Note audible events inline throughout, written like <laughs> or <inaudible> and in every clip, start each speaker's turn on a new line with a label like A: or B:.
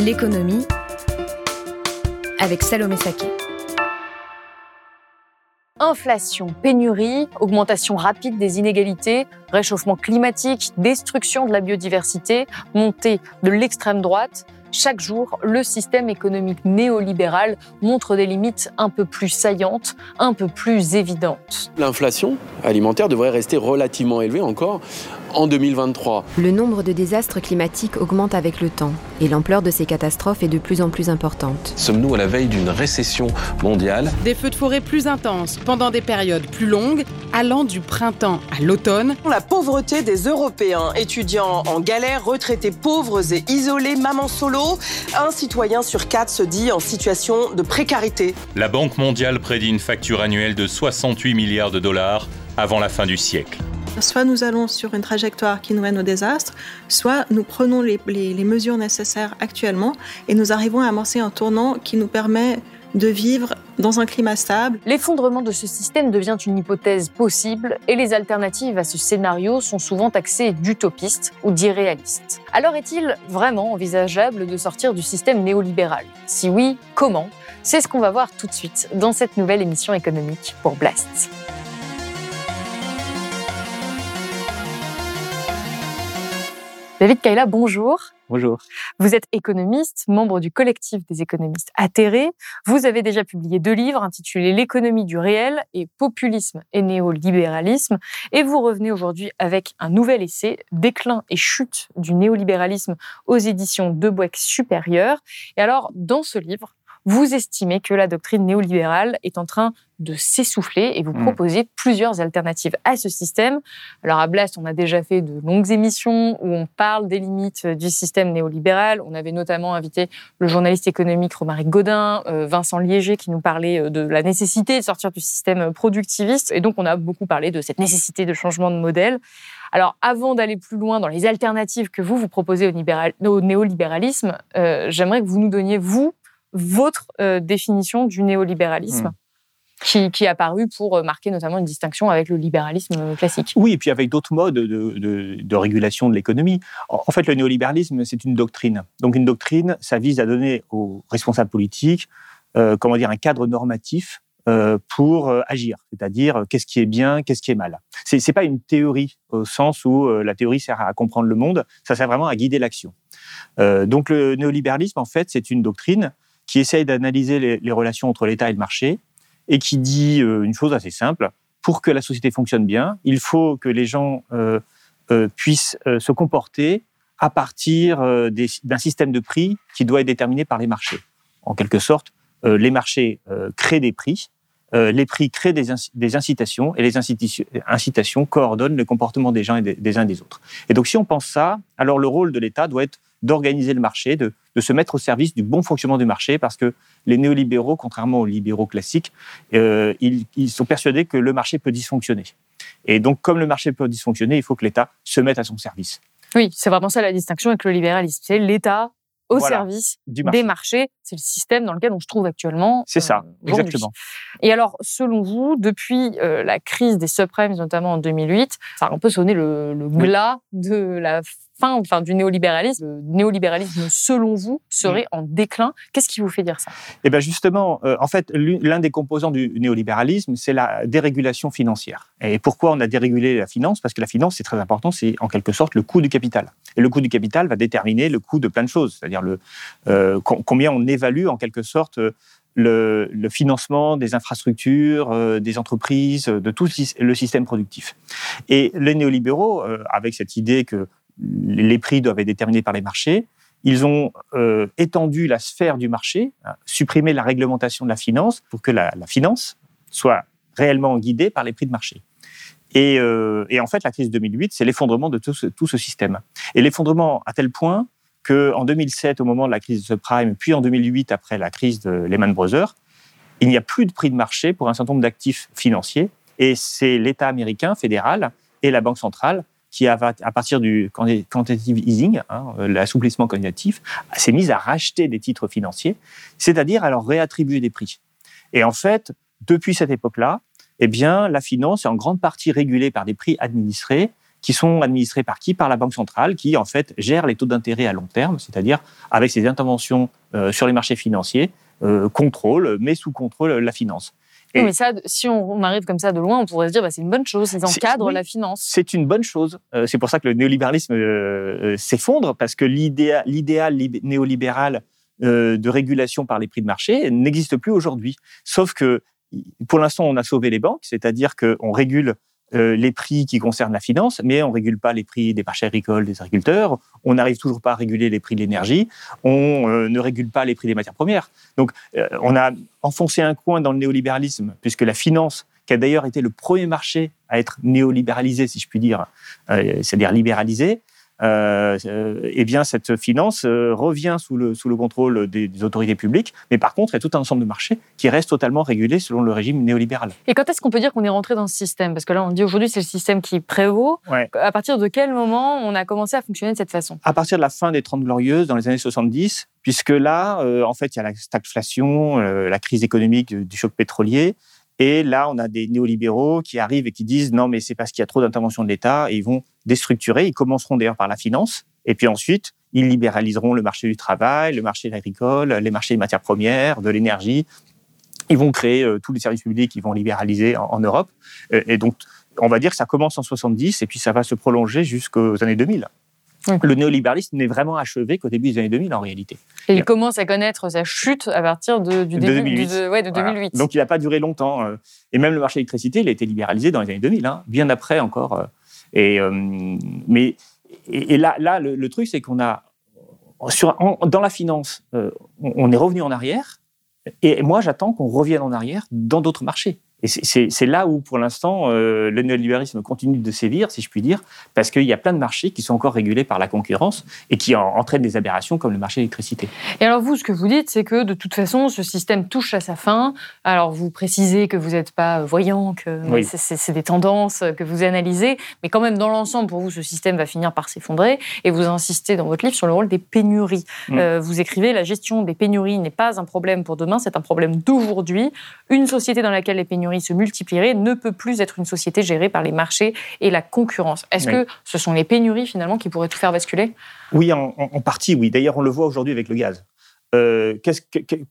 A: L'économie avec Salomé Saké.
B: Inflation, pénurie, augmentation rapide des inégalités, réchauffement climatique, destruction de la biodiversité, montée de l'extrême droite. Chaque jour, le système économique néolibéral montre des limites un peu plus saillantes, un peu plus évidentes.
C: L'inflation alimentaire devrait rester relativement élevée encore en 2023.
D: Le nombre de désastres climatiques augmente avec le temps et l'ampleur de ces catastrophes est de plus en plus importante.
E: Sommes-nous à la veille d'une récession mondiale?
F: Des feux de forêt plus intenses pendant des périodes plus longues, allant du printemps à l'automne.
G: La pauvreté des Européens, étudiants en galère, retraités pauvres et isolés, mamans solo, un citoyen sur quatre se dit en situation de précarité.
H: La Banque mondiale prédit une facture annuelle de 68 milliards de dollars avant la fin du siècle.
I: Soit nous allons sur une trajectoire qui nous mène au désastre, soit nous prenons les, mesures nécessaires actuellement et nous arrivons à amorcer un tournant qui nous permet de vivre dans un climat stable.
B: L'effondrement de ce système devient une hypothèse possible et les alternatives à ce scénario sont souvent taxées d'utopistes ou d'irréalistes. Alors est-il vraiment envisageable de sortir du système néolibéral? Si oui, comment? C'est ce qu'on va voir tout de suite dans cette nouvelle émission économique pour Blast. David Kaila, bonjour.
J: Bonjour.
B: Vous êtes économiste, membre du collectif des économistes atterrés. Vous avez déjà publié deux livres intitulés L'économie du réel et Populisme et néolibéralisme. Et vous revenez aujourd'hui avec un nouvel essai, Déclin et chute du néolibéralisme aux éditions de Boeck Supérieur. Et alors, dans ce livre, vous estimez que la doctrine néolibérale est en train de s'essouffler et vous hmm. proposez plusieurs alternatives à ce système. Alors à Blast, on a déjà fait de longues émissions où on parle des limites du système néolibéral. On avait notamment invité le journaliste économique Romaric Godin, euh, Vincent Liéger qui nous parlait euh, de la nécessité de sortir du système productiviste. Et donc on a beaucoup parlé de cette nécessité de changement de modèle. Alors, avant d'aller plus loin dans les alternatives que vous, vous proposez au, néolibéralisme, euh, j'aimerais que vous nous donniez, vous, votre euh, définition du néolibéralisme. Hmm. Qui, qui, est apparu pour euh, marquer notamment une distinction avec le libéralisme classique.
J: Oui, et puis avec d'autres modes de, régulation de l'économie. En, fait, le néolibéralisme, c'est une doctrine. Donc une doctrine, ça vise à donner aux responsables politiques, euh, comment dire, un cadre normatif pour agir, c'est-à-dire qu'est-ce qui est bien, qu'est-ce qui est mal. C'est n'est pas une théorie au sens où la théorie sert à comprendre le monde, ça sert vraiment à guider l'action. donc le néolibéralisme, en fait, c'est une doctrine qui essaye d'analyser les, relations entre l'État et le marché et qui dit euh, une chose assez simple. Pour que la société fonctionne bien, il faut que les gens euh, euh, puissent se comporter à partir d'un système de prix qui doit être déterminé par les marchés. En quelque sorte, les marchés créent des prix, les prix créent des, incitations et les incitations, coordonnent le comportement des gens et des, uns des autres. Et donc, si on pense ça, alors le rôle de l'État doit être d'organiser le marché, de, se mettre au service du bon fonctionnement du marché, parce que les néolibéraux, contrairement aux libéraux classiques, euh, ils, sont persuadés que le marché peut dysfonctionner. Et donc, comme le marché peut dysfonctionner, il faut que l'État se mette à son service.
B: Oui, c'est vraiment ça la distinction avec le libéralisme. C'est l'État au service des marchés. C'est le système dans lequel on se trouve actuellement.
J: C'est ça, euh, exactement.
B: Et alors, selon vous, depuis euh, la crise des subprimes, notamment en 2008, ça a un peu sonné le, le glas de la fin enfin, du néolibéralisme. Le néolibéralisme, selon vous, serait mm. en déclin. Qu'est-ce qui vous fait dire ça?
J: Eh bien, justement, euh, en fait, l'un des composants du néolibéralisme, c'est la dérégulation financière. Et pourquoi on a dérégulé la finance? Parce que la finance, c'est très important, c'est en quelque sorte le coût du capital. Et le coût du capital va déterminer le coût de plein de choses, c'est-à-dire le, euh, combien on évalue en quelque sorte le, le, financement des infrastructures, euh, des entreprises, de tout le système productif. Et les néolibéraux, avec cette idée que les prix doivent être déterminés par les marchés. Ils ont euh, étendu la sphère du marché, hein, supprimé la réglementation de la finance pour que la, finance soit réellement guidée par les prix de marché. Euh, et, en fait, la crise 2008, c'est l'effondrement de tout ce, système. Et l'effondrement à tel point qu'en 2007, au moment de la crise de subprime, puis en 2008, après la crise de Lehman Brothers, il n'y a plus de prix de marché pour un certain nombre d'actifs financiers. Et c'est l'État américain fédéral et la Banque centrale qui, à partir du quantitative easing, hein, l'assouplissement quantitatif, s'est mise à racheter des titres financiers, c'est-à-dire à leur réattribuer des prix. Et en fait, depuis cette époque-là, eh bien, la finance est en grande partie régulée par des prix administrés qui sont administrés par qui? Par la Banque centrale, qui en fait gère les taux d'intérêt à long terme, c'est-à-dire avec ses interventions euh, sur les marchés financiers, euh, contrôle, met sous contrôle la finance.
B: Et mais ça, si on, arrive comme ça de loin, on pourrait se dire bah, c'est une bonne chose, ils encadrent la finance.
J: C'est une bonne chose. Euh, c'est pour ça que le néolibéralisme s'effondre, parce que l'idéal néolibéral de régulation par les prix de marché n'existe plus aujourd'hui. Sauf que pour l'instant, on a sauvé les banques, c'est-à-dire qu'on régule euh, les prix qui concernent la finance, mais on régule pas les prix des marchés agricoles, des agriculteurs. On n'arrive toujours pas à réguler les prix de l'énergie. On euh, ne régule pas les prix des matières premières. Donc, euh, on a enfoncé un coin dans le néolibéralisme, puisque la finance, qui a d'ailleurs été le premier marché à être néolibéralisé, si je puis dire, c'est-à-dire libéralisé, eh bien cette finance euh, revient sous le, sous le contrôle des, autorités publiques, mais par contre, il y a tout un ensemble de marchés qui restent totalement régulés selon le régime néolibéral.
B: Et quand est-ce qu'on peut dire qu'on est rentré dans ce système? Parce que là, on dit aujourd'hui c'est le système qui prévaut. À partir de quel moment on a commencé à fonctionner de cette façon?
J: À partir de la fin des Trente Glorieuses, dans les années 70, puisque là, euh, en fait, il y a la stagflation, la crise économique du choc pétrolier, et là, on a des néolibéraux qui arrivent et qui disent non, mais c'est parce qu'il y a trop d'intervention de l'État et ils vont déstructurer. Ils commenceront d'ailleurs par la finance. Et puis ensuite, ils libéraliseront le marché du travail, le marché agricole, les marchés des matières premières, de l'énergie. Ils vont créer euh, tous les services publics qu'ils vont libéraliser en, Europe. Et, donc, on va dire que ça commence en 70 et puis ça va se prolonger jusqu'aux années 2000. Le néolibéralisme n'est vraiment achevé qu'au début des années 2000 en réalité.
B: Et il commence à connaître sa chute à partir de, du début 2008. de 2008.
J: Donc il n'a pas duré longtemps. Euh, et même le marché de l'électricité, il a été libéralisé dans les années 2000, hein, bien après encore. Euh, et, euh, mais, et, là, là, le, truc, c'est qu'on a, sur, dans la finance, on est revenu en arrière. Et moi, j'attends qu'on revienne en arrière dans d'autres marchés. Et c'est là où, pour l'instant, euh, le néolibéralisme continue de sévir, si je puis dire, parce qu'il y a plein de marchés qui sont encore régulés par la concurrence et qui entraînent des aberrations comme le marché de l'électricité.
B: Et alors vous, ce que vous dites, c'est que de toute façon, ce système touche à sa fin. Alors vous précisez que vous n'êtes pas voyant, que c'est des tendances que vous analysez, mais quand même, dans l'ensemble, pour vous, ce système va finir par s'effondrer. Et vous insistez dans votre livre sur le rôle des pénuries. Mm. Euh, vous écrivez, la gestion des pénuries n'est pas un problème pour demain, c'est un problème d'aujourd'hui. Une société dans laquelle les pénuries se multiplierait, ne peut plus être une société gérée par les marchés et la concurrence. Est-ce que ce sont les pénuries finalement qui pourraient tout faire basculer?
J: Oui, en, partie, oui. D'ailleurs, on le voit aujourd'hui avec le gaz. Euh,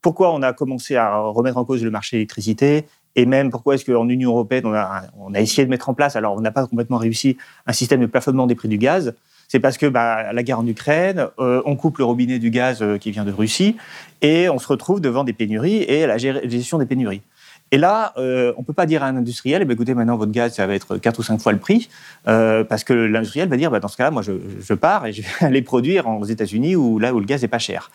J: pourquoi on a commencé à remettre en cause le marché de l'électricité et même pourquoi est-ce qu'en Union européenne, on a, on a essayé de mettre en place, alors on n'a pas complètement réussi, un système de plafonnement des prix du gaz? C'est parce que bah, la guerre en Ukraine, euh, on coupe le robinet du gaz euh, qui vient de Russie et on se retrouve devant des pénuries et la gestion des pénuries. Et là, euh, on ne peut pas dire à un industriel, eh ben, écoutez, maintenant, votre gaz, ça va être 4 ou 5 fois le prix, euh, parce que l'industriel va dire, bah, dans ce cas-là, moi, je, pars et je vais <laughs> aller produire aux États-Unis, ou là où le gaz n'est pas cher.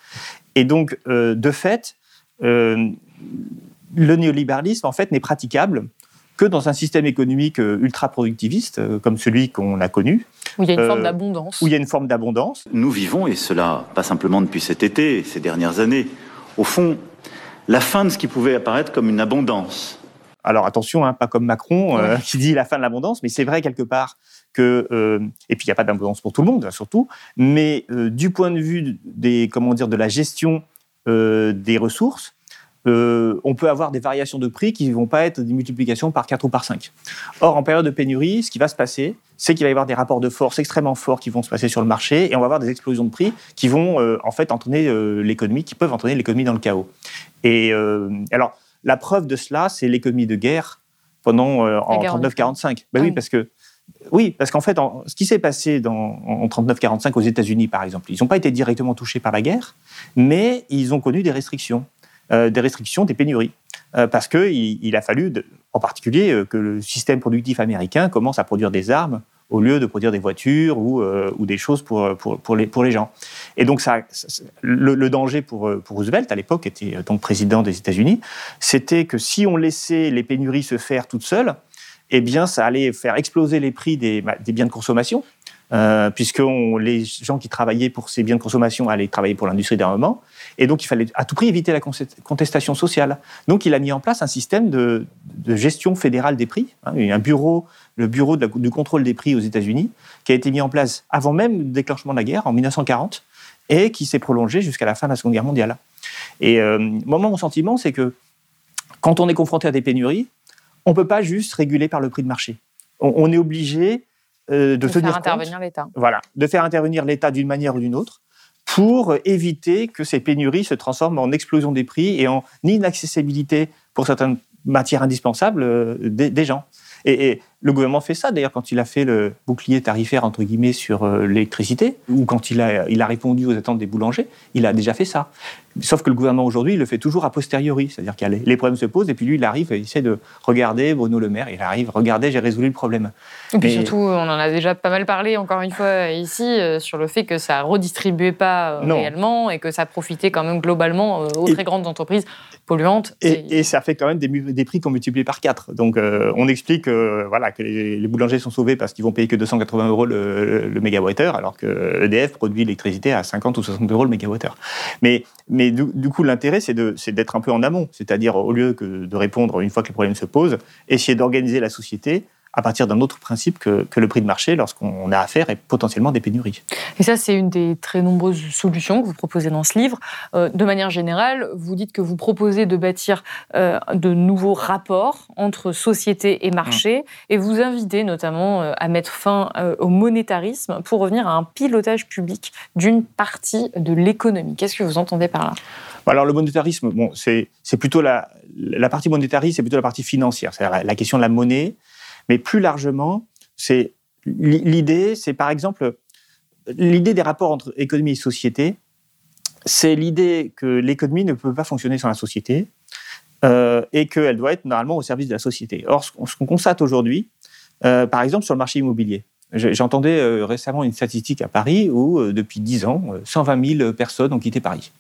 J: Et donc, euh, de fait, le néolibéralisme, en fait, n'est praticable que dans un système économique ultra-productiviste, comme celui qu'on a connu.
B: Où il y a une forme d'abondance.
J: Où il y a une forme d'abondance.
K: Nous vivons, et cela pas simplement depuis cet été, ces dernières années, au fond, la fin de ce qui pouvait apparaître comme une abondance.
J: Alors attention, hein, pas comme Macron euh, qui dit la fin de l'abondance, mais c'est vrai quelque part que euh, et puis il n'y a pas d'abondance pour tout le monde surtout, mais euh, du point de vue des comment dire de la gestion des ressources, on peut avoir des variations de prix qui ne vont pas être des multiplications par 4 ou par 5. Or, en période de pénurie, ce qui va se passer, c'est qu'il va y avoir des rapports de force extrêmement forts qui vont se passer sur le marché et on va avoir des explosions de prix qui vont en fait entraîner l'économie, qui peuvent entraîner l'économie dans le chaos. Et euh, alors, la preuve de cela, c'est l'économie de guerre pendant euh, en 39-45. Ben oui, ah parce que oui, parce qu'en fait, ce qui s'est passé dans, en 39-45 aux États-Unis, par exemple, ils n'ont pas été directement touchés par la guerre, mais ils ont connu des restrictions, euh, des restrictions, des pénuries, parce qu'il il a fallu, en particulier, que le système productif américain commence à produire des armes au lieu de produire des voitures ou, euh, ou des choses pour, pour, pour, les, pour les gens. Et donc, ça, le, danger pour, pour Roosevelt, à l'époque, était donc président des États-Unis, c'était que si on laissait les pénuries se faire toutes seules, eh bien, ça allait faire exploser les prix des, des biens de consommation. Euh, puisque les gens qui travaillaient pour ces biens de consommation allaient travailler pour l'industrie d'armement, et donc il fallait à tout prix éviter la contestation sociale. Donc il a mis en place un système de, gestion fédérale des prix, hein, un bureau, le bureau du contrôle des prix aux États-Unis, qui a été mis en place avant même le déclenchement de la guerre, en 1940, et qui s'est prolongé jusqu'à la fin de la Seconde Guerre mondiale. Et euh, moi, mon sentiment, c'est que quand on est confronté à des pénuries, on ne peut pas juste réguler par le prix de marché. On, est obligé euh, de, faire
B: intervenir l'État.
J: Voilà, de faire intervenir l'État d'une manière ou d'une autre pour éviter que ces pénuries se transforment en explosion des prix et en inaccessibilité pour certaines matières indispensables euh, des, gens. et, le gouvernement fait ça, d'ailleurs, quand il a fait le bouclier tarifaire, entre guillemets, sur euh, l'électricité, ou quand il a, il a répondu aux attentes des boulangers, il a déjà fait ça. Sauf que le gouvernement, aujourd'hui, il le fait toujours a posteriori. C'est-à-dire que les problèmes se posent, et puis lui, il arrive et il essaie de regarder, Bruno Le Maire, il arrive, regardez, j'ai résolu le problème.
B: Et puis surtout, on en a déjà pas mal parlé, encore une fois, ici, euh, sur le fait que ça redistribuait pas euh, réellement, et que ça profitait quand même globalement aux très grandes entreprises polluantes.
J: Et, ça fait quand même des, des prix qu'on multiplie par 4. Donc, on explique, voilà, que les, boulangers sont sauvés parce qu'ils vont payer que 280 euros le, le mégawattheure, alors que EDF produit l'électricité à 50 ou 60 euros le mégawattheure. Mais, mais du, coup, l'intérêt, c'est d'être un peu en amont, c'est-à-dire au lieu que de répondre une fois que le problème se pose, essayer d'organiser la société à partir d'un autre principe que, le prix de marché lorsqu'on a affaire et potentiellement des pénuries.
B: Et ça, c'est une des très nombreuses solutions que vous proposez dans ce livre. Euh, de manière générale, vous dites que vous proposez de bâtir euh, de nouveaux rapports entre société et marché mmh. et vous invitez notamment euh, à mettre fin au monétarisme pour revenir à un pilotage public d'une partie de l'économie. Qu'est-ce que vous entendez par là?
J: Alors le monétarisme, bon, c'est plutôt la, la partie monétariste, c'est plutôt la partie financière, c'est-à-dire la question de la monnaie, mais plus largement, c'est l'idée, c'est par exemple l'idée des rapports entre économie et société. C'est l'idée que l'économie ne peut pas fonctionner sans la société euh, et qu'elle doit être normalement au service de la société. Or, ce qu'on constate aujourd'hui, euh, par exemple sur le marché immobilier, J'entendais euh, récemment une statistique à Paris où, depuis 10 ans, 120 000 personnes ont quitté Paris.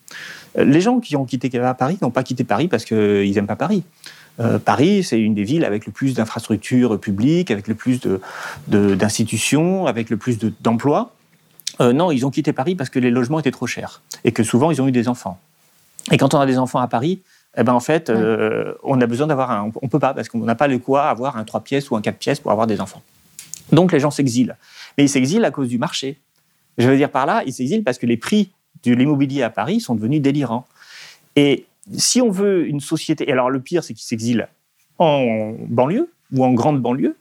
J: Les gens qui ont quitté Paris n'ont pas quitté Paris parce qu'ils n'aiment pas Paris. Euh, Paris, c'est une des villes avec le plus d'infrastructures publiques, avec le plus d'institutions, avec le plus d'emplois. Euh, non, ils ont quitté Paris parce que les logements étaient trop chers et que souvent ils ont eu des enfants. Et quand on a des enfants à Paris, eh ben en fait, euh, on a besoin d'avoir un. On peut pas parce qu'on n'a pas le quoi avoir un 3 pièces ou un 4 pièces pour avoir des enfants. Donc les gens s'exilent. Mais ils s'exilent à cause du marché. Je veux dire par là, ils s'exilent parce que les prix de l'immobilier à Paris sont devenus délirants. Et si on veut une société, et alors le pire, c'est qu'ils s'exilent en banlieue ou en grande banlieue.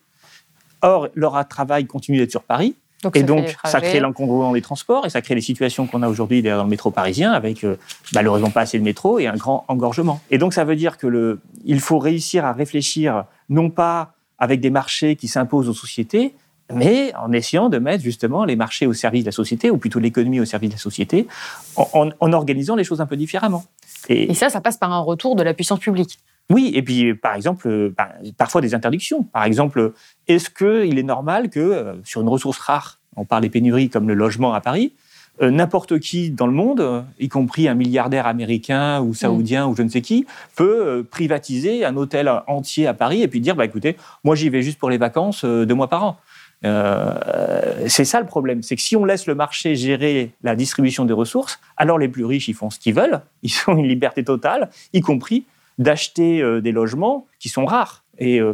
J: Or, leur travail continue d'être sur Paris. et donc, ça crée l'incongruent des transports et ça crée les situations qu'on a aujourd'hui dans le métro parisien avec euh, malheureusement pas assez de métro et un grand engorgement. Et donc, ça veut dire que le, il faut réussir à réfléchir non pas avec des marchés qui s'imposent aux sociétés, mais en essayant de mettre justement les marchés au service de la société, ou plutôt l'économie au service de la société, en organisant les choses un peu différemment.
B: Et, ça, ça passe par un retour de la puissance publique.
J: Oui, et puis par exemple, euh, bah, parfois des interdictions. Par exemple, est-ce qu'il est normal que euh, sur une ressource rare, on parle des pénuries comme le logement à Paris, euh, n'importe qui dans le monde, y compris un milliardaire américain ou saoudien ou je ne sais qui, peut privatiser un hôtel entier à Paris et puis dire bah, écoutez, moi j'y vais juste pour les vacances deux mois par an. Euh, c'est ça le problème, c'est que si on laisse le marché gérer la distribution des ressources, alors les plus riches, ils font ce qu'ils veulent, <laughs> ils ont une liberté totale, y compris d'acheter euh, des logements qui sont rares.
B: Et euh,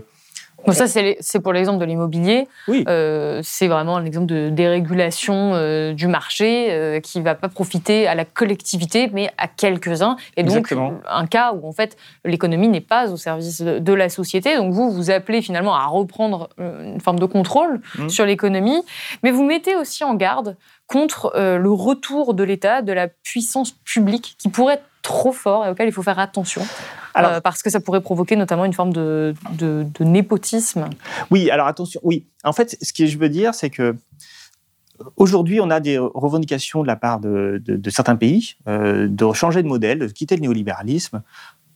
B: ça, c'est pour l'exemple de l'immobilier.
J: Oui.
B: Euh, c'est vraiment un exemple de dérégulation euh, du marché euh, qui ne va pas profiter à la collectivité, mais à quelques-uns. Et donc, un cas où, en fait, l'économie n'est pas au service de, la société. Donc, vous, vous appelez finalement à reprendre une forme de contrôle mmh. sur l'économie. Mais vous mettez aussi en garde contre le retour de l'État, de la puissance publique, qui pourrait être trop fort et auquel il faut faire attention. Euh, parce que ça pourrait provoquer notamment une forme de, népotisme.
J: Oui, alors attention, oui. En fait, ce que je veux dire, c'est que Aujourd'hui, on a des revendications de la part de, certains pays euh, de changer de modèle, de quitter le néolibéralisme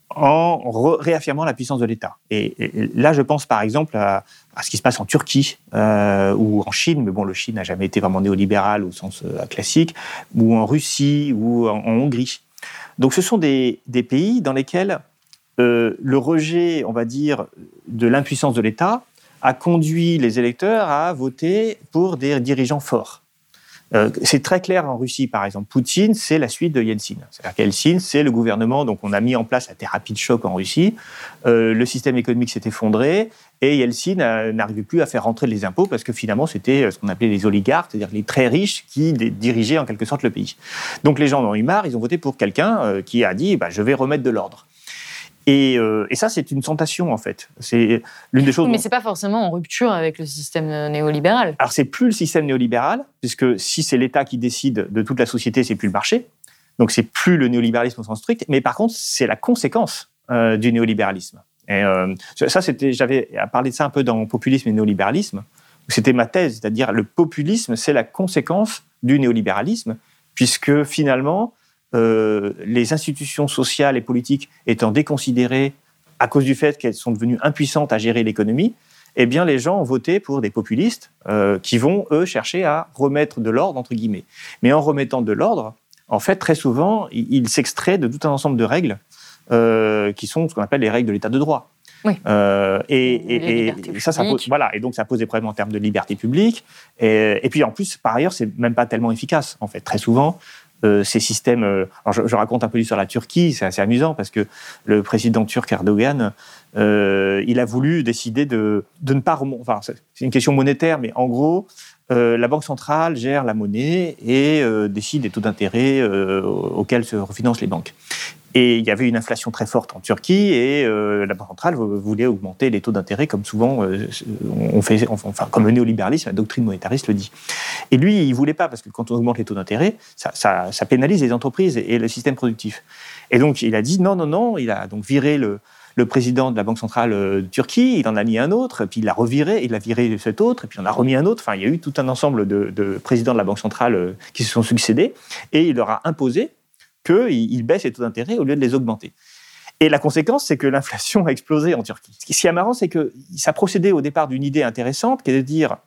J: en réaffirmant la puissance de l'État. Et, là, je pense par exemple à, ce qui se passe en Turquie euh, ou en Chine, mais bon, le Chine n'a jamais été vraiment néolibéral au sens classique, ou en Russie ou en, Hongrie. Donc, ce sont des pays dans lesquels euh, le rejet, on va dire, de l'impuissance de l'État a conduit les électeurs à voter pour des dirigeants forts. Euh, c'est très clair en Russie, par exemple. Poutine, c'est la suite de Yeltsin. C'est-à-dire qu'Yeltsin, c'est le gouvernement, donc on a mis en place la thérapie de choc en Russie. Euh, le système économique s'est effondré et Yeltsin n'arrivait plus à faire rentrer les impôts parce que finalement, c'était ce qu'on appelait les oligarques, c'est-à-dire les très riches qui dirigeaient en quelque sorte le pays. Donc les gens en ont eu marre, ils ont voté pour quelqu'un euh, qui a dit bah, je vais remettre de l'ordre. Euh, et, ça, c'est une tentation, en fait. C'est l'une des choses.
B: Mais ce c'est pas forcément en rupture avec le système néolibéral.
J: Alors, c'est plus le système néolibéral, puisque si c'est l'État qui décide de toute la société, c'est plus le marché. Donc, c'est plus le néolibéralisme au sens strict. Mais par contre, c'est la conséquence euh, du néolibéralisme. Et euh, ça, c'était, j'avais parlé de ça un peu dans Populisme et néolibéralisme. C'était ma thèse, c'est-à-dire le populisme, c'est la conséquence du néolibéralisme, puisque finalement, euh, les institutions sociales et politiques étant déconsidérées à cause du fait qu'elles sont devenues impuissantes à gérer l'économie, eh bien, les gens ont voté pour des populistes euh, qui vont, eux, chercher à remettre de l'ordre, entre guillemets. Mais en remettant de l'ordre, en fait, très souvent, ils s'extraient de tout un ensemble de règles euh, qui sont ce qu'on appelle les règles de l'état de droit.
B: Oui.
J: et, et, ça, ça pose, voilà, et donc ça pose des problèmes en termes de liberté publique. Et, et puis en plus, par ailleurs, c'est même pas tellement efficace. En fait, très souvent, euh, ces systèmes. Euh, je, raconte un peu sur la Turquie, c'est assez amusant parce que le président turc Erdogan, euh, il a voulu décider de, de ne pas remonter. Enfin, c'est une question monétaire, mais en gros, la Banque centrale gère la monnaie et décide des taux d'intérêt auxquels se refinancent les banques. Et il y avait une inflation très forte en Turquie et euh, la Banque centrale voulait augmenter les taux d'intérêt comme souvent euh, on fait, enfin comme le néolibéralisme, la doctrine monétariste le dit. Et lui, il voulait pas parce que quand on augmente les taux d'intérêt, ça, pénalise les entreprises et, le système productif. Et donc il a dit non, non, non. Il a donc viré le, le président de la Banque centrale euh, de Turquie, il en a mis un autre, puis il l'a reviré, il a viré cet autre, et puis en a remis un autre. Enfin, il y a eu tout un ensemble de, de présidents de la Banque centrale qui se sont succédés, et il leur a imposé qu'il baisse les taux d'intérêt au lieu de les augmenter. Et la conséquence, c'est que l'inflation a explosé en Turquie. Ce qui est marrant, c'est que ça procédait au départ d'une idée intéressante, qui est de dire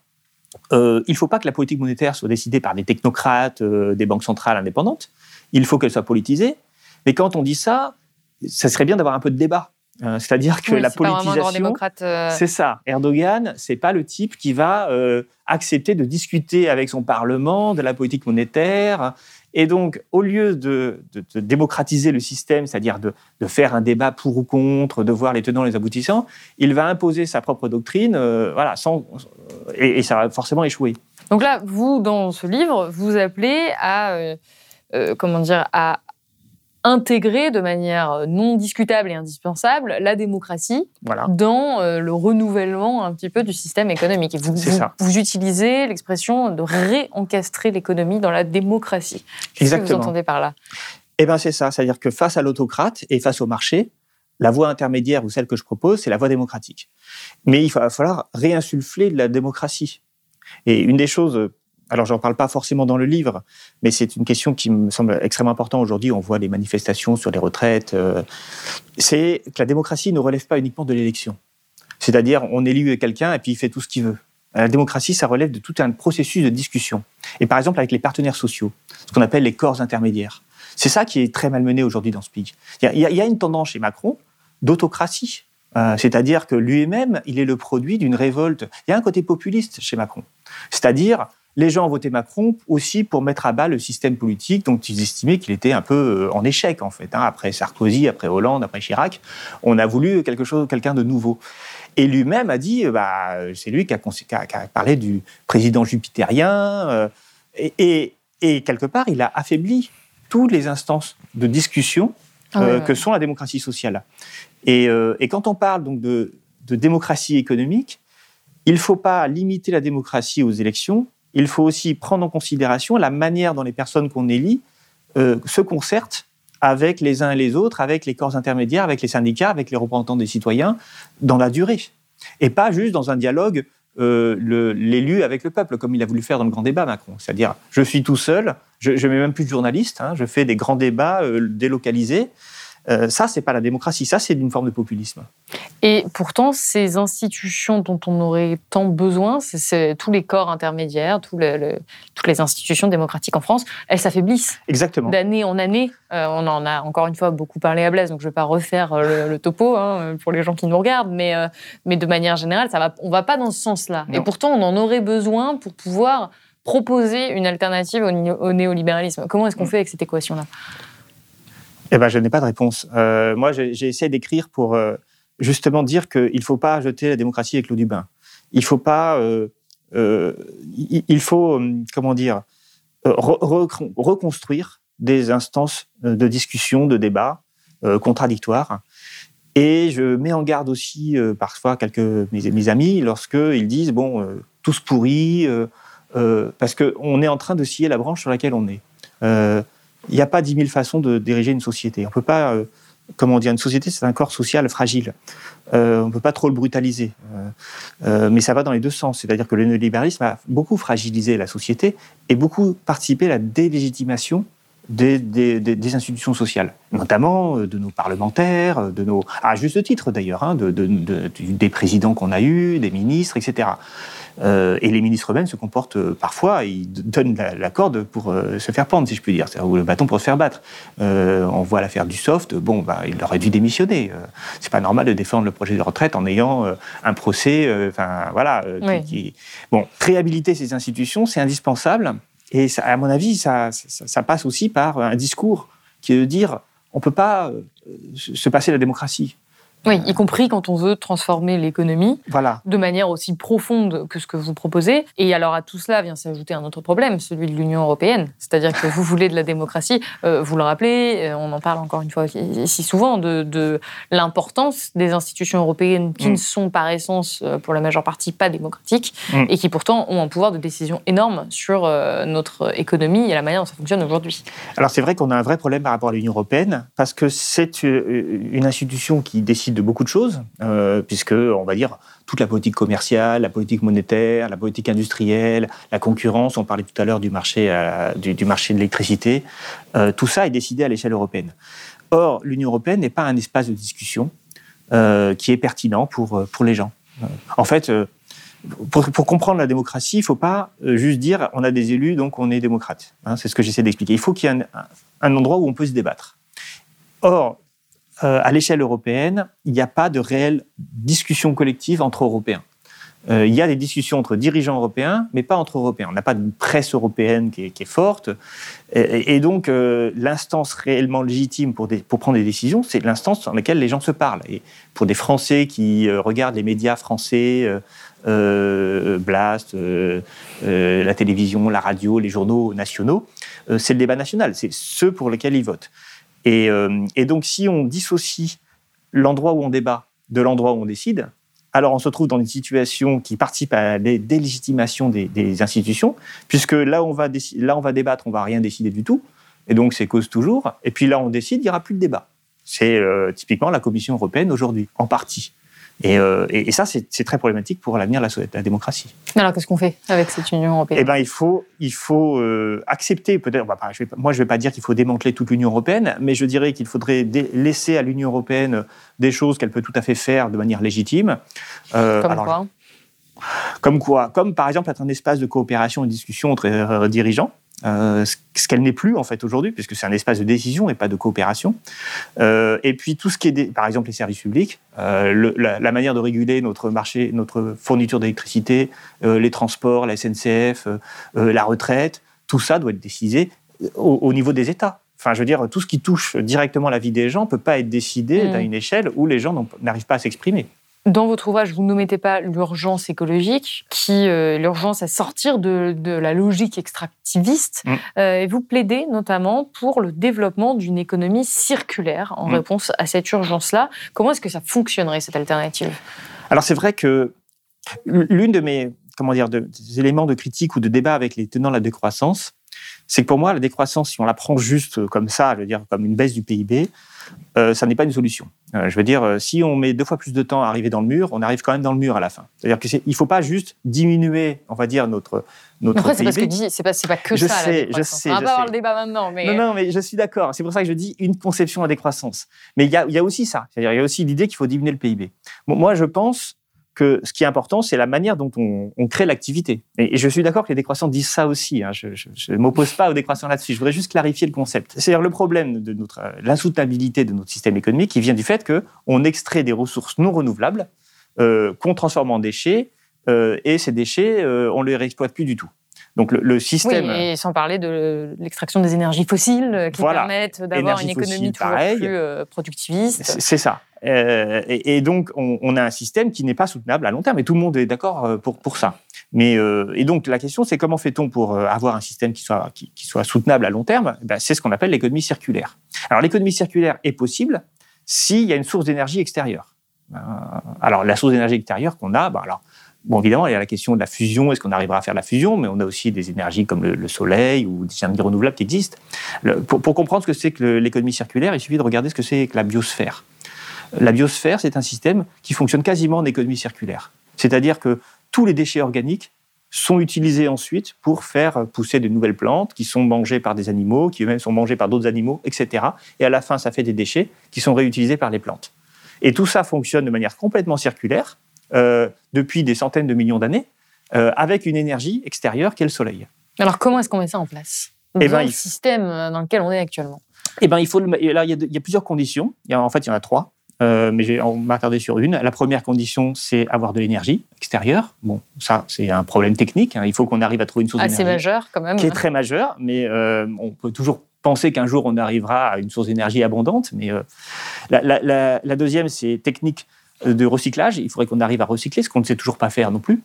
J: euh, il ne faut pas que la politique monétaire soit décidée par des technocrates, euh, des banques centrales indépendantes. Il faut qu'elle soit politisée. Mais quand on dit ça, ça serait bien d'avoir un peu de débat. Euh, c'est-à-dire que la politisation, c'est ça. Erdogan, c'est pas le type qui va accepter de discuter avec son parlement de la politique monétaire et donc, au lieu de, démocratiser le système, c'est-à-dire de, faire un débat pour ou contre, de voir les tenants et les aboutissants, il va imposer sa propre doctrine, euh, voilà, sans, et, ça va forcément échouer.
B: Donc là, vous, dans ce livre, vous appelez à, euh, euh, comment dire, à intégrer de manière non discutable et indispensable la démocratie dans euh, le renouvellement un petit peu du système économique. Et vous, vous, utilisez l'expression de réencastrer l'économie dans la démocratie. Qu'est-ce que vous entendez par là?
J: Eh bien, c'est ça. C'est-à-dire que face à l'autocrate et face au marché, la voie intermédiaire ou celle que je propose, c'est la voie démocratique. Mais il va falloir réinsuffler de la démocratie. Et une des choses alors j'en parle pas forcément dans le livre, mais c'est une question qui me semble extrêmement importante aujourd'hui. On voit les manifestations sur les retraites. Euh, c'est que la démocratie ne relève pas uniquement de l'élection. C'est-à-dire, on élit quelqu'un et puis il fait tout ce qu'il veut. La démocratie, ça relève de tout un processus de discussion. Et par exemple, avec les partenaires sociaux, ce qu'on appelle les corps intermédiaires. C'est ça qui est très malmené aujourd'hui dans ce pays. Il y, a une tendance chez Macron d'autocratie. Euh, c'est-à-dire que lui-même, il est le produit d'une révolte. Il y a un côté populiste chez Macron. C'est-à-dire, les gens ont voté Macron aussi pour mettre à bas le système politique dont ils estimaient qu'il était un peu euh, en échec, en fait. Hein. Après Sarkozy, après Hollande, après Chirac, on a voulu quelque chose, quelqu'un de nouveau. Et lui-même a dit, bah, c'est lui qui a, parlé du président jupitérien. Euh, et, quelque part, il a affaibli toutes les instances de discussion ah euh, que sont la démocratie sociale. Et, quand on parle donc de, de démocratie économique, il ne faut pas limiter la démocratie aux élections, il faut aussi prendre en considération la manière dont les personnes qu'on élit euh, se concertent avec les uns et les autres, avec les corps intermédiaires, avec les syndicats, avec les représentants des citoyens, dans la durée. Et pas juste dans un dialogue, euh, l'élu avec le peuple, comme il a voulu faire dans le grand débat, Macron. C'est-à-dire, je suis tout seul, je ne mets même plus de journalistes, hein, je fais des grands débats euh, délocalisés. Euh, ça, c'est pas la démocratie, ça, c'est une forme de populisme.
B: Et pourtant, ces institutions dont on aurait tant besoin, c'est tous les corps intermédiaires, toutes les institutions démocratiques en France, elles s'affaiblissent.
J: Exactement.
B: D'année en année. Euh, on en a encore une fois beaucoup parlé à Blaise, donc je ne vais pas refaire euh, le, topo hein, pour les gens qui nous regardent, mais, mais de manière générale, ça va, on ne va pas dans ce sens-là. Et pourtant, on en aurait besoin pour pouvoir proposer une alternative au, néolibéralisme. Comment est-ce qu'on mm. fait avec cette équation-là?
J: Eh ben, je n'ai pas de réponse. Euh, moi, j'ai essayé d'écrire pour euh, justement dire qu'il ne faut pas jeter la démocratie avec l'eau du bain. Il faut pas, euh, il faut, comment dire, reconstruire des instances de discussion, de débat contradictoires. Et je mets en garde aussi parfois quelques mes, mes amis lorsqu'ils disent bon, tous pourris, parce qu'on est en train de scier la branche sur laquelle on est il n'y a pas dix mille façons de diriger une société. On peut pas, euh, comment dire, une société, c'est un corps social fragile. Euh, on ne peut pas trop le brutaliser. Euh, mais ça va dans les deux sens. C'est-à-dire que le néolibéralisme a beaucoup fragilisé la société et beaucoup participé à la délégitimation des, des, institutions sociales, notamment de nos parlementaires, de nos, à juste titre d'ailleurs, hein, de, des présidents qu'on a eus, des ministres, etc. Euh, et les ministres eux-mêmes se comportent euh, parfois, ils donnent la, corde pour euh, se faire pendre, si je puis dire, ou le bâton pour se faire battre. on voit l'affaire du soft, bon, bah, il aurait dû démissionner. c'est pas normal de défendre le projet de retraite en ayant un procès, enfin voilà. Bon, réhabiliter ces institutions, c'est indispensable. Et à mon avis, ça, ça, passe aussi par un discours qui est dire on ne peut pas se passer de la démocratie.
B: Oui, y compris quand on veut transformer l'économie voilà. de manière aussi profonde que ce que vous proposez. Et alors à tout cela vient s'ajouter un autre problème, celui de l'Union européenne. C'est-à-dire que vous voulez de la démocratie, euh, vous le rappelez, euh, on en parle encore une fois ici souvent, de, l'importance des institutions européennes qui mm. ne sont par essence, euh, pour la majeure partie, pas démocratiques mm. et qui pourtant ont un pouvoir de décision énorme sur notre économie et la manière dont ça fonctionne aujourd'hui.
J: Alors c'est vrai qu'on a un vrai problème par rapport à l'Union européenne parce que c'est une institution qui décide de beaucoup de choses, euh, puisque, on va dire, toute la politique commerciale, la politique monétaire, la politique industrielle, la concurrence, on parlait tout à l'heure du marché, euh, du, marché de l'électricité, euh, tout ça est décidé à l'échelle européenne. Or, l'Union européenne n'est pas un espace de discussion qui est pertinent pour, pour les gens. En fait, pour, comprendre la démocratie, il ne faut pas juste dire on a des élus, donc on est démocrate. Hein, c'est ce que j'essaie d'expliquer. Il faut qu'il y ait un, un endroit où on peut se débattre. Or, euh, à l'échelle européenne, il n'y a pas de réelle discussion collective entre Européens. Euh, il y a des discussions entre dirigeants européens, mais pas entre Européens. On n'a pas de presse européenne qui est, forte. Et, donc, euh, l'instance réellement légitime pour, pour, prendre des décisions, c'est l'instance dans laquelle les gens se parlent. Et pour des Français qui regardent les médias français, Blast, la télévision, la radio, les journaux nationaux, c'est le débat national. C'est ceux pour lesquels ils votent. Euh, et, donc, si on dissocie l'endroit où on débat de l'endroit où on décide, alors on se trouve dans une situation qui participe à la délégitimation des, institutions, puisque là on va, là on va débattre, on va rien décider du tout, et donc c'est cause toujours. Et puis là on décide, il n'y aura plus de débat. C'est euh, typiquement la Commission européenne aujourd'hui, en partie. Euh, et, ça, c'est très problématique pour l'avenir de la, démocratie.
B: Alors, qu'est-ce qu'on fait avec cette Union européenne?
J: Eh bien, il faut, il faut euh, accepter, peut-être, moi, je ne vais pas dire qu'il faut démanteler toute l'Union européenne, mais je dirais qu'il faudrait laisser à l'Union européenne des choses qu'elle peut tout à fait faire de manière légitime.
B: Euh, Comme quoi?
J: Comme quoi? Comme, par exemple, être un espace de coopération et de discussion entre dirigeants. Euh, ce qu'elle n'est plus en fait aujourd'hui, puisque c'est un espace de décision et pas de coopération. Euh, et puis tout ce qui est, par exemple, les services publics, euh, la, manière de réguler notre marché, notre fourniture d'électricité, les transports, la SNCF, la retraite, tout ça doit être décidé au, niveau des États. Enfin, je veux dire, tout ce qui touche directement la vie des gens ne peut pas être décidé mmh. à une échelle où les gens n'arrivent pas à s'exprimer.
B: Dans votre ouvrage, vous ne mettez pas l'urgence écologique, qui euh, l'urgence à sortir de, la logique extractiviste, mm. euh, et vous plaidez notamment pour le développement d'une économie circulaire en mm. réponse à cette urgence-là. Comment est-ce que ça fonctionnerait cette alternative?
J: Alors c'est vrai que l'une de mes comment dire des éléments de critique ou de débat avec les tenants de la décroissance, c'est que pour moi, la décroissance, si on la prend juste comme ça, je veux dire comme une baisse du PIB, euh, ça n'est pas une solution. Euh, je veux dire, euh, si on met deux fois plus de temps à arriver dans le mur, on arrive quand même dans le mur à la fin. C'est-à-dire qu'il ne faut pas juste diminuer, on va dire, notre, notre
B: Après, c'est parce que c'est pas, pas que
J: Je
B: ça.
J: sais,
B: la
J: je sais,
B: On va
J: je
B: pas avoir le débat maintenant, mais.
J: Non, non, mais je suis d'accord. C'est pour ça que je dis une conception à décroissance. Mais il y a, y a aussi ça. C'est-à-dire, il y a aussi l'idée qu'il faut diminuer le PIB. Bon, moi, je pense que ce qui est important, c'est la manière dont on, on crée l'activité. Et, je suis d'accord que les décroissants disent ça aussi. hein. Je ne m'oppose pas aux décroissants là-dessus. Je voudrais juste clarifier le concept. C'est-à-dire le problème de notre l'insoutenabilité de notre système économique qui vient du fait que on extrait des ressources non renouvelables euh, qu'on transforme en déchets euh, et ces déchets, euh, on les réexploite plus du tout. Donc le, le système.
B: Oui, et sans parler de l'extraction des énergies fossiles euh, qui
J: Voilà.
B: permettent d'avoir une économie
J: fossile,
B: toujours
J: pareil.
B: plus euh, productiviste.
J: C'est ça. Euh, et, et donc, on, on a un système qui n'est pas soutenable à long terme, et tout le monde est d'accord pour, pour ça. Mais, euh, et donc, la question, c'est comment fait-on pour avoir un système qui soit, qui, qui soit soutenable à long terme? Ben, C'est ce qu'on appelle l'économie circulaire. Alors, l'économie circulaire est possible s'il y a une source d'énergie extérieure. Alors, la source d'énergie extérieure qu'on a, ben, alors, Bon, évidemment, il y a la question de la fusion. Est-ce qu'on arrivera à faire la fusion? Mais on a aussi des énergies comme le, le soleil ou des énergies renouvelables qui existent. Pour, pour comprendre ce que c'est que l'économie circulaire, il suffit de regarder ce que c'est que la biosphère. La biosphère, c'est un système qui fonctionne quasiment en économie circulaire. C'est-à-dire que tous les déchets organiques sont utilisés ensuite pour faire pousser de nouvelles plantes qui sont mangées par des animaux, qui eux-mêmes sont mangés par d'autres animaux, etc. Et à la fin, ça fait des déchets qui sont réutilisés par les plantes. Et tout ça fonctionne de manière complètement circulaire euh, depuis des centaines de millions d'années, euh, avec une énergie extérieure qui est le soleil.
B: Alors, comment est-ce qu'on met ça en place
J: Eh
B: Dans
J: ben,
B: le
J: il-
B: système euh, dans lequel on est actuellement.
J: Eh ben, il faut le- là, il y, a, de- il y a plusieurs conditions. Il y a- en fait, il y en a trois. Euh, mais on m'a attardé sur une. La première condition, c'est avoir de l'énergie extérieure. Bon, ça, c'est un problème technique. hein. Il faut qu'on arrive à trouver une source
B: Assez
J: d'énergie
B: majeur, quand même.
J: qui est très majeure, mais on peut toujours penser qu'un jour on arrivera à une source d'énergie abondante. Mais la, la- la- la deuxième, c'est technique de recyclage. Il faudrait qu'on arrive à recycler, ce qu'on ne sait toujours pas faire non plus.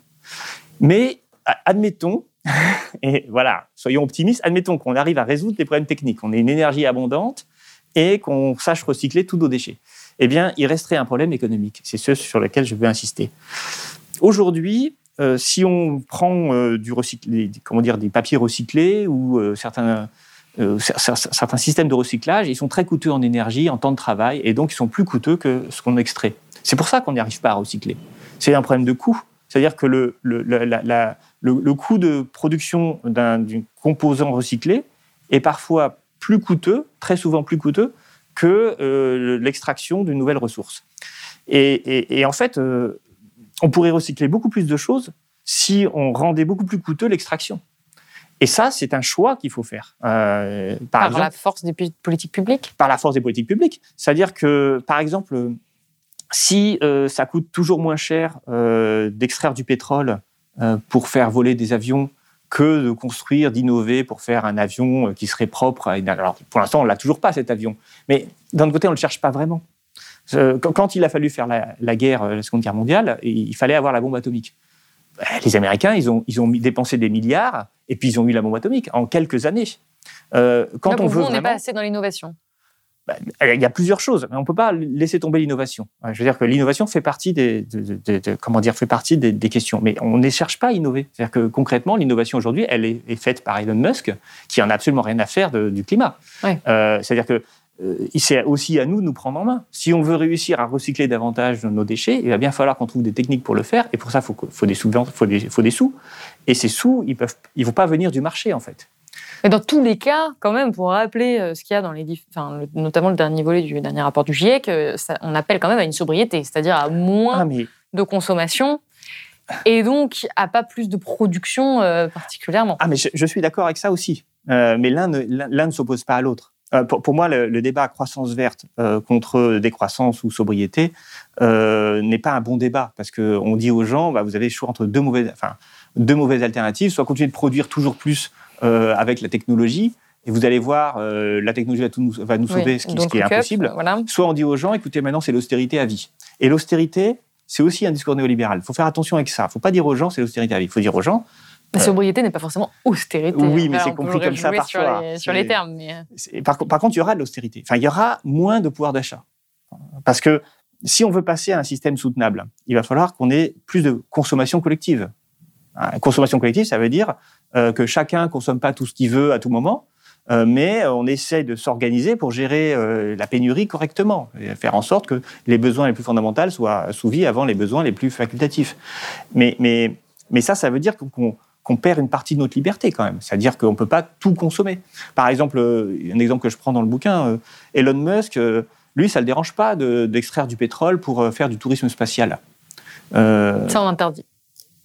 J: Mais admettons, <laughs> et voilà, soyons optimistes, admettons qu'on arrive à résoudre les problèmes techniques, qu'on ait une énergie abondante et qu'on sache recycler tous nos déchets. Eh bien, il resterait un problème économique. C'est ce sur lequel je veux insister. Aujourd'hui, euh, si on prend euh, du des- comment dire, des papiers recyclés ou euh, certains, cer- cer- certains systèmes de recyclage, ils sont très coûteux en énergie, en temps de travail, et donc ils sont plus coûteux que ce qu'on extrait. C'est pour ça qu'on n'y arrive pas à recycler. C'est un problème de coût. C'est-à-dire que le, le, la- le- le coût de production d'un composant recyclé est parfois plus coûteux, très souvent plus coûteux, que euh, l'extraction d'une nouvelle ressource. Et, et- et en fait, euh, on pourrait recycler beaucoup plus de choses si on rendait beaucoup plus coûteux l'extraction. Et ça, c'est un choix qu'il faut faire. Euh, par
B: Par
J: exemple,
B: la force des politiques publiques?
J: par la force des politiques publiques. C'est-à-dire que, par exemple, si euh, ça coûte toujours moins cher euh, d'extraire du pétrole euh, pour faire voler des avions que de construire, d'innover pour faire un avion euh, qui serait propre. À. Alors, pour l'instant, on l'a toujours pas cet avion, mais d'un autre côté, on le cherche pas vraiment. Quand il a fallu faire la, la guerre, euh, la Seconde Guerre mondiale, il fallait avoir la bombe atomique. Euh, Les Américains, ils ont, ils ont dépensé des milliards et puis ils ont eu la bombe atomique en quelques années. Euh, quand
B: Là,
J: on veut
B: on n'est pas assez dans l'innovation.
J: Bah, il y a plusieurs choses, mais on ne peut pas laisser tomber l'innovation. Je veux dire que l'innovation fait partie des, de- de- de- de- comment dire, fait partie des, des questions, mais on ne cherche pas à innover. C'est-à-dire que concrètement, l'innovation aujourd'hui, elle est, est faite par Elon Musk, qui en a absolument rien à faire du climat.
B: Ouais.
J: Euh, C'est-à-dire que euh, c'est aussi à nous de nous prendre en main. Si on veut réussir à recycler davantage nos déchets, il va bien falloir qu'on trouve des techniques pour le faire, et pour ça, il faut, des sous, faut des, faut des sous. Et ces sous, ils peuvent, ils vont pas venir du marché en fait.
B: Mais dans tous les cas, quand même, pour rappeler euh, ce qu'il y a dans les, enfin, le- notamment le dernier volet du dernier rapport du GIEC, euh, ça- on appelle quand même à une sobriété, c'est-à-dire à moins
J: Ah, mais
B: de consommation et donc à pas plus de production euh, particulièrement.
J: Ah, mais je, je suis d'accord avec ça aussi. Euh, mais l'un ne, s'oppose pas à l'autre. Euh, pour, pour moi, le, le débat croissance verte contre décroissance ou sobriété n'est pas un bon débat parce qu'on dit aux gens, bah, vous avez le choix entre deux mauvaises, enfin, deux mauvaises alternatives, soit continuer de produire toujours plus euh, avec la technologie, et vous allez voir, euh, la technologie va, tout nous, va nous sauver,
B: Oui,
J: ce qui, ce
B: don't
J: qui est
B: up,
J: impossible.
B: voilà.
J: Soit on dit aux gens, écoutez, maintenant c'est l'austérité à vie. Et l'austérité, c'est aussi un discours néolibéral. Il faut faire attention avec ça. Il ne faut pas dire aux gens, c'est l'austérité à vie. Il faut dire aux gens,
B: La
J: euh,
B: sobriété n'est pas forcément austérité.
J: Oui, mais c'est compris comme ça parfois.
B: Sur les, sur les termes, mais
J: Par, par contre, il y aura de l'austérité. Enfin, il y aura moins de pouvoir d'achat. Parce que si on veut passer à un système soutenable, il va falloir qu'on ait plus de consommation collective. Consommation collective, ça veut dire que chacun consomme pas tout ce qu'il veut à tout moment, mais on essaie de s'organiser pour gérer la pénurie correctement et faire en sorte que les besoins les plus fondamentaux soient assouvis avant les besoins les plus facultatifs. Mais, ça, ça veut dire qu'on perd une partie de notre liberté quand même. C'est-à-dire qu'on ne peut pas tout consommer. Par exemple, un exemple que je prends dans le bouquin, Elon Musk, lui, ça ne le dérange pas d'extraire du pétrole pour faire du tourisme spatial.
B: ça, on interdit.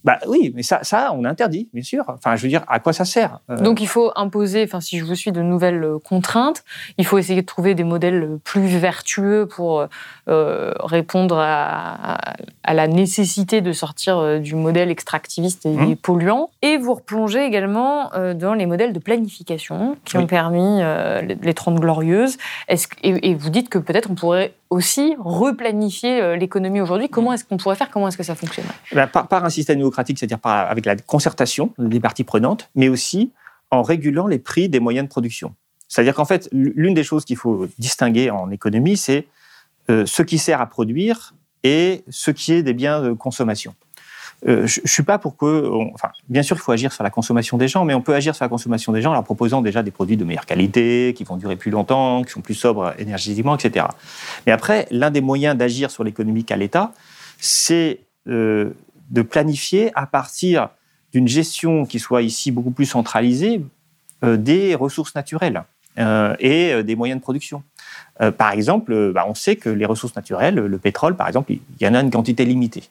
J: Bah oui, mais ça, ça, on interdit, bien sûr. Enfin, je veux dire, à quoi ça sert
B: euh Donc, il faut imposer, enfin, si je vous suis, de nouvelles euh, contraintes. Il faut essayer de trouver des modèles plus vertueux pour euh, répondre à, la nécessité de sortir du modèle extractiviste et mmh. polluant. Et vous replongez également dans les modèles de planification qui ont permis les Trente Glorieuses. et vous dites que peut-être on pourrait aussi replanifier euh, l'économie aujourd'hui. Comment est-ce qu'on pourrait faire? Comment est-ce que ça fonctionne
J: eh ben, par, un système démocratique, c'est-à-dire avec la concertation des parties prenantes, mais aussi en régulant les prix des moyens de production. C'est-à-dire qu'en fait, l'une des choses qu'il faut distinguer en économie, c'est euh, ce qui sert à produire et ce qui est des biens de consommation. Euh, je, ne suis pas pour que, enfin, bien sûr, il faut agir sur la consommation des gens, mais on peut agir sur la consommation des gens en leur proposant déjà des produits de meilleure qualité, qui vont durer plus longtemps, qui sont plus sobres énergétiquement, etc. Mais après, l'un des moyens d'agir sur l'économie qu'a l'État, c'est euh, de planifier à partir d'une gestion qui soit ici beaucoup plus centralisée euh, des ressources naturelles et des moyens de production. par exemple, bah, on sait que les ressources naturelles, le pétrole par exemple, il y en a une quantité limitée.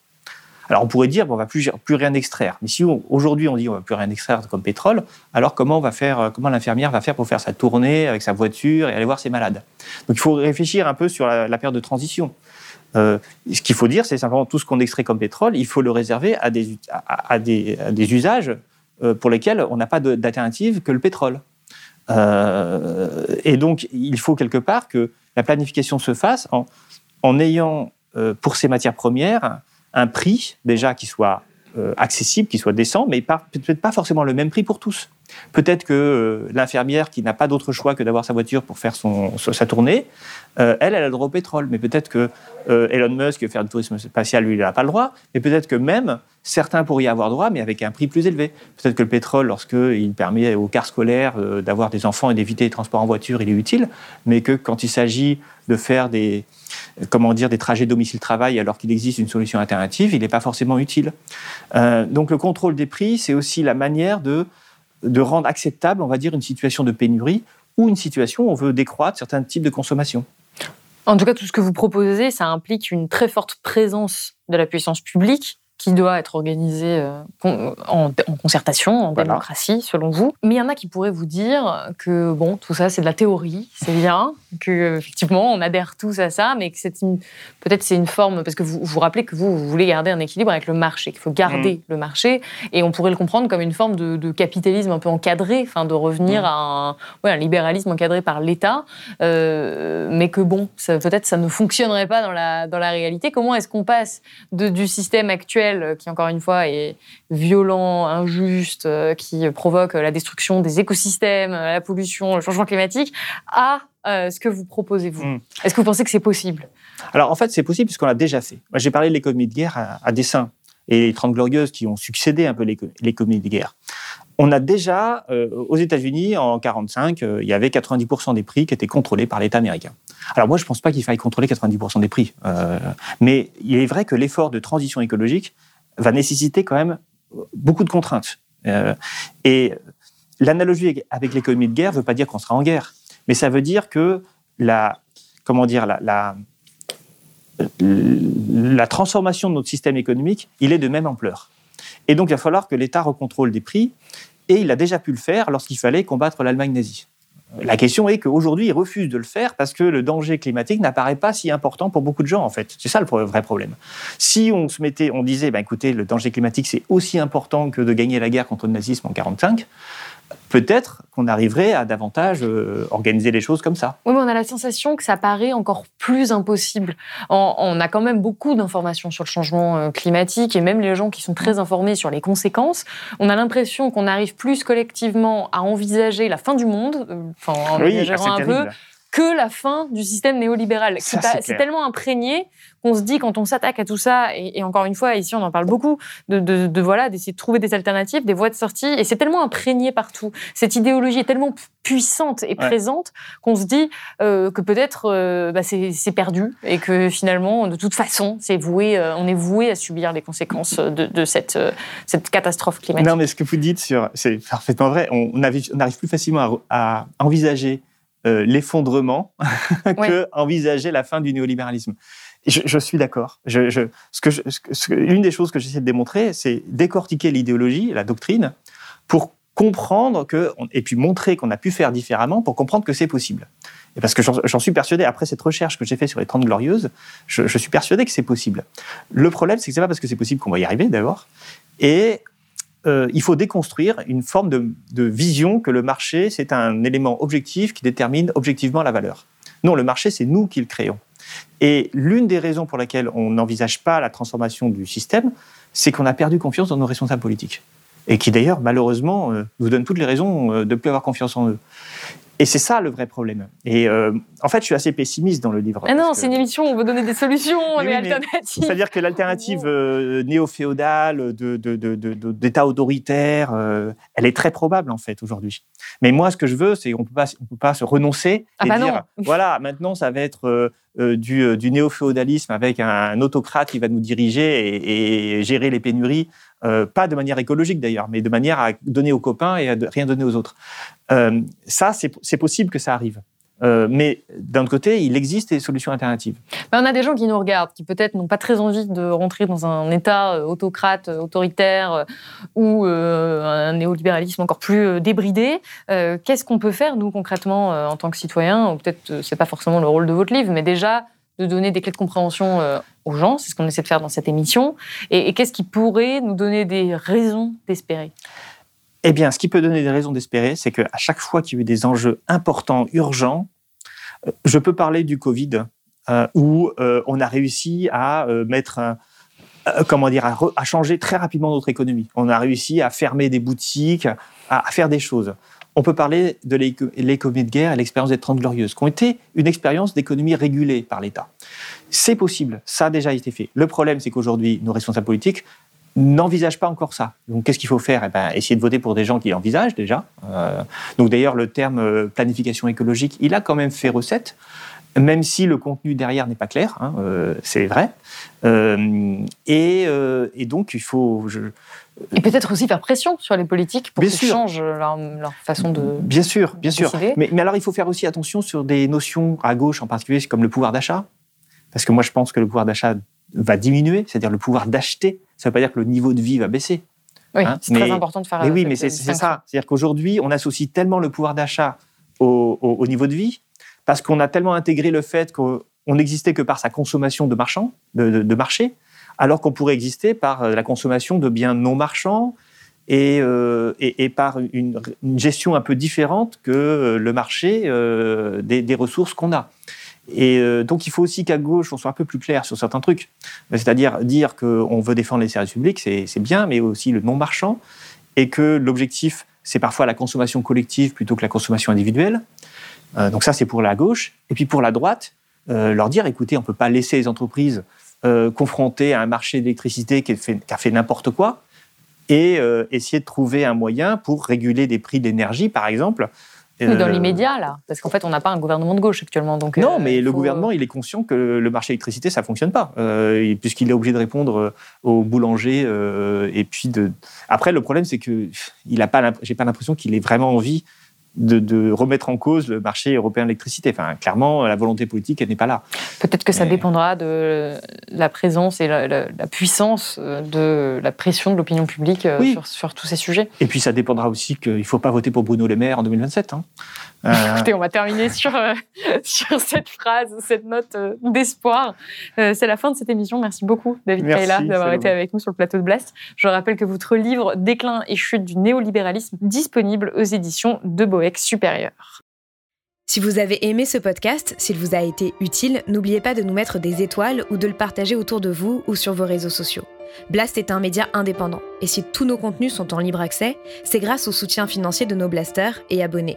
J: Alors on pourrait dire, bon, on va plus, rien extraire. Mais si aujourd'hui on dit on va plus rien extraire comme pétrole, alors comment va faire, euh, comment l'infirmière va faire pour faire sa tournée avec sa voiture et aller voir ses malades? Donc il faut réfléchir un peu sur la, période de transition. Euh, ce qu'il faut dire, c'est simplement tout ce qu'on extrait comme pétrole, il faut le réserver à des, usages euh, pour lesquels on n'a pas d'alternative que le pétrole. et donc, il faut quelque part que la planification se fasse en, ayant pour ces matières premières un prix déjà qui soit euh, accessible, qui soit décent, mais peut-être pas forcément le même prix pour tous. Peut-être que euh, l'infirmière qui n'a pas d'autre choix que d'avoir sa voiture pour faire son, sa tournée, euh, elle, elle a le droit au pétrole. Mais peut-être que Elon Musk veut faire du tourisme spatial, lui, il n'a pas le droit. Mais peut-être que même certains pourraient y avoir droit, mais avec un prix plus élevé. Peut-être que le pétrole, lorsqu'il permet aux cars scolaires d'avoir des enfants et d'éviter les transports en voiture, il est utile. Mais que quand il s'agit de faire des, comment dire, des trajets domicile-travail alors qu'il existe une solution alternative, il n'est pas forcément utile. Euh, donc le contrôle des prix, c'est aussi la manière de, de rendre acceptable, on va dire, une situation de pénurie ou une situation où on veut décroître certains types de consommation.
B: En tout cas, tout ce que vous proposez, ça implique une très forte présence de la puissance publique qui doit être organisé euh, en, concertation, en démocratie, selon vous. Mais il y en a qui pourraient vous dire que bon, tout ça c'est de la théorie, c'est bien, que effectivement on adhère tous à ça, mais que c'est peut-être c'est une forme parce que vous vous rappelez que vous, vous voulez garder un équilibre avec le marché, qu'il faut garder mm. le marché, et on pourrait le comprendre comme une forme de, capitalisme un peu encadré, enfin de revenir mm. à un, ouais, un, libéralisme encadré par l'État, euh, mais que bon, peut-être ça ne fonctionnerait pas dans la dans la réalité. Comment est-ce qu'on passe de, du système actuel euh, qui encore une fois est violent, injuste, euh, qui provoque la destruction des écosystèmes, euh, la pollution, le changement climatique, à ce que vous proposez vous. Hmm. Est-ce que vous pensez que c'est possible?
J: Alors en fait, c'est possible puisqu'on l'a déjà fait. J'ai parlé de l'économie de guerre à, dessein et les Trente Glorieuses qui ont succédé un peu l'économie de guerre. On a déjà, aux États-Unis, en 1945, il y avait 90% des prix qui étaient contrôlés par l'État américain. Alors moi, je ne pense pas qu'il faille contrôler 90% des prix. Euh, mais il est vrai que l'effort de transition écologique va nécessiter quand même beaucoup de contraintes. Euh, et l'analogie avec l'économie de guerre ne veut pas dire qu'on sera en guerre, mais ça veut dire que la, comment dire, la transformation de notre système économique, il est de même ampleur. Et donc, il va falloir que l'État recontrôle des prix, et il a déjà pu le faire lorsqu'il fallait combattre l'Allemagne nazie. La question est qu'aujourd'hui, ils refusent de le faire parce que le danger climatique n'apparaît pas si important pour beaucoup de gens, en fait. C'est ça le vrai problème. Si on se mettait, on disait, ben, écoutez, le danger climatique, c'est aussi important que de gagner la guerre contre le nazisme en 1945, peut-être qu'on arriverait à davantage euh, organiser les choses comme ça.
B: Oui, mais on a la sensation que ça paraît encore plus impossible. On, a quand même beaucoup d'informations sur le changement euh, climatique et même les gens qui sont très informés sur les conséquences, on a l'impression qu'on arrive plus collectivement à envisager la fin du monde, euh, enfin, en un peu, que la fin du système néolibéral. C'est tellement imprégné qu'on se dit quand on s'attaque à tout ça, et, et encore une fois ici on en parle beaucoup, de, de- de, voilà d'essayer de trouver des alternatives, des voies de sortie, et c'est tellement imprégné partout. Cette idéologie est tellement pu- puissante et
J: Ouais.
B: présente qu'on se dit euh, que peut-être euh, bah, c'est perdu et que finalement de toute façon c'est voué, euh, on est voué à subir les conséquences de, de cette, cette catastrophe climatique.
J: Non, mais ce que vous dites sur, c'est parfaitement vrai. On, on arrive, on arrive plus facilement à, à envisager euh, l'effondrement <laughs> que envisager la fin du néolibéralisme. Je, je suis d'accord. Je, je, ce que ce que- des choses que j'essaie de démontrer, c'est décortiquer l'idéologie, la doctrine, pour comprendre que, et puis montrer qu'on a pu faire différemment pour comprendre que c'est possible. Et parce que j'en j'en suis persuadé, après cette recherche que j'ai faite sur les 30 glorieuses, je, je suis persuadé que c'est possible. Le problème, c'est que c'est pas parce que c'est possible qu'on va y arriver d'abord. Et euh, il faut déconstruire une forme de, vision que le marché, c'est un élément objectif qui détermine objectivement la valeur. Non, le marché, c'est nous qui le créons. Et l'une des raisons pour laquelle on n'envisage pas la transformation du système, c'est qu'on a perdu confiance dans nos responsables politiques. Et qui d'ailleurs, malheureusement, euh, nous donnent toutes les raisons euh, de ne plus avoir confiance en eux. Et c'est ça le vrai problème. Et euh, en fait, je suis assez pessimiste dans le livre.
B: Ah non,
J: que-
B: c'est une émission où on veut donner des solutions,
J: Mais
B: des
J: oui,
B: alternatives.
J: c'est-à-dire que l'alternative euh, néo-féodale de, de, de, de- de- d'État autoritaire, euh, elle est très probable en fait aujourd'hui. Mais moi, ce que je veux, c'est qu'on on peut pas se renoncer
B: Ah
J: et
B: bah
J: dire,
B: non.
J: voilà, maintenant ça va être du, euh, du néo-féodalisme avec un, autocrate qui va nous diriger et, gérer les pénuries, euh, pas de manière écologique d'ailleurs, mais de manière à donner aux copains et à rien donner aux autres. Euh, ça, c'est possible que ça arrive. Euh, mais d'un côté, il existe des solutions alternatives.
B: On a des gens qui nous regardent, qui peut-être n'ont pas très envie de rentrer dans un État euh, autocrate, euh, autoritaire ou un néolibéralisme encore plus débridé. Qu'est-ce qu'on peut faire, nous, concrètement, en tant que citoyens? Peut-être, c'est pas forcément le rôle de votre livre, mais déjà de donner des clés de compréhension aux gens, c'est ce qu'on essaie de faire dans cette émission. Et qu'est-ce qui pourrait nous donner des raisons d'espérer?
J: Eh bien, ce qui peut donner des raisons d'espérer, c'est qu'à chaque fois qu'il y a eu des enjeux importants, urgents, euh, je peux parler du Covid, euh, où euh, on a réussi à mettre comment dire, à, changer très rapidement notre économie. On a réussi à fermer des boutiques, à, à faire des choses. On peut parler de l'éco- l'économie de guerre et l'expérience des 30 glorieuses, qui ont été une expérience d'économie régulée par l'État. C'est possible, ça a déjà été fait. Le problème, c'est qu'aujourd'hui, nos responsables politiques n'envisagent pas encore ça. Donc, qu'est-ce qu'il faut faire? Eh ben, Essayer de voter pour des gens qui envisagent déjà. Euh, donc, d'ailleurs, le terme euh, planification écologique, il a quand même fait recette, même si le contenu derrière n'est pas clair, hein, euh, c'est vrai. Euh, et, euh, et donc, il faut... je-
B: Et peut-être aussi faire pression sur les politiques pour qu'ils changent leur, leur façon de...
J: Bien sûr, bien sûr. Mais, mais alors, il faut faire aussi attention sur des notions à gauche en particulier, comme le pouvoir d'achat. Parce que moi, je pense que le pouvoir d'achat va diminuer, c'est-à-dire le pouvoir d'acheter. Ça ne veut pas dire que le niveau de vie va baisser.
B: Oui,
J: Hein,
B: c'est très important de faire
J: Mais oui, mais c'est ça. C'est-à-dire qu'aujourd'hui, on associe tellement le pouvoir d'achat au, au- au niveau de vie, parce qu'on a tellement intégré le fait qu'on n'existait que par sa consommation de marchands, de, de- de marché, alors qu'on pourrait exister par euh, la consommation de biens non marchands et, euh, et- et par une, une gestion un peu différente que euh, le marché euh, des, des ressources qu'on a. Et euh, donc, il faut aussi qu'à gauche, on soit un peu plus clair sur certains trucs. C'est-à-dire dire qu'on veut défendre les services publics, c'est bien, mais aussi le non-marchand, et que l'objectif, c'est parfois la consommation collective plutôt que la consommation individuelle. Euh, donc ça, c'est pour la gauche. Et puis pour la droite, euh, leur dire, écoutez, on ne peut pas laisser les entreprises confrontées à un marché d'électricité qui, a fait n'importe quoi, et essayer de trouver un moyen pour réguler des prix d'énergie, par exemple.
B: Dans l'immédiat, là, parce qu'en fait, on n'a pas un gouvernement de gauche actuellement. Donc,
J: non,
B: euh,
J: mais le
B: faut-
J: gouvernement, il est conscient que le marché électricité, ça fonctionne pas, euh, puisqu'il est obligé de répondre euh, aux boulangers. euh, et puis de. Après, le problème, c'est que l'imp- J'ai pas l'impression qu'il ait vraiment envie de, de remettre en cause le marché européen de l'électricité. Enfin, clairement, la volonté politique, elle n'est pas là.
B: Peut-être que ça
J: Mais-
B: dépendra de la présence et la, la- la puissance euh, de la pression de l'opinion publique euh,
J: Oui.
B: sur, sur tous ces sujets.
J: Et puis, ça dépendra aussi qu'il ne faut pas voter pour Bruno Le Maire en 2027. hein. Euh, <laughs>
B: Écoutez, on va terminer sur, euh, <laughs> sur cette phrase, cette note euh, d'espoir. Euh, c'est la fin de cette émission. Merci beaucoup, David Kayla, d'avoir été avec nous sur le plateau de Blast. Je rappelle que votre livre Déclin et chute du néolibéralisme disponible aux éditions de Boeck Supérieur.
A: Si vous avez aimé ce podcast, s'il vous a été utile, n'oubliez pas de nous mettre des étoiles ou de le partager autour de vous ou sur vos réseaux sociaux. Blast est un média indépendant, et si tous nos contenus sont en libre accès, c'est grâce au soutien financier de nos blasters et abonnés.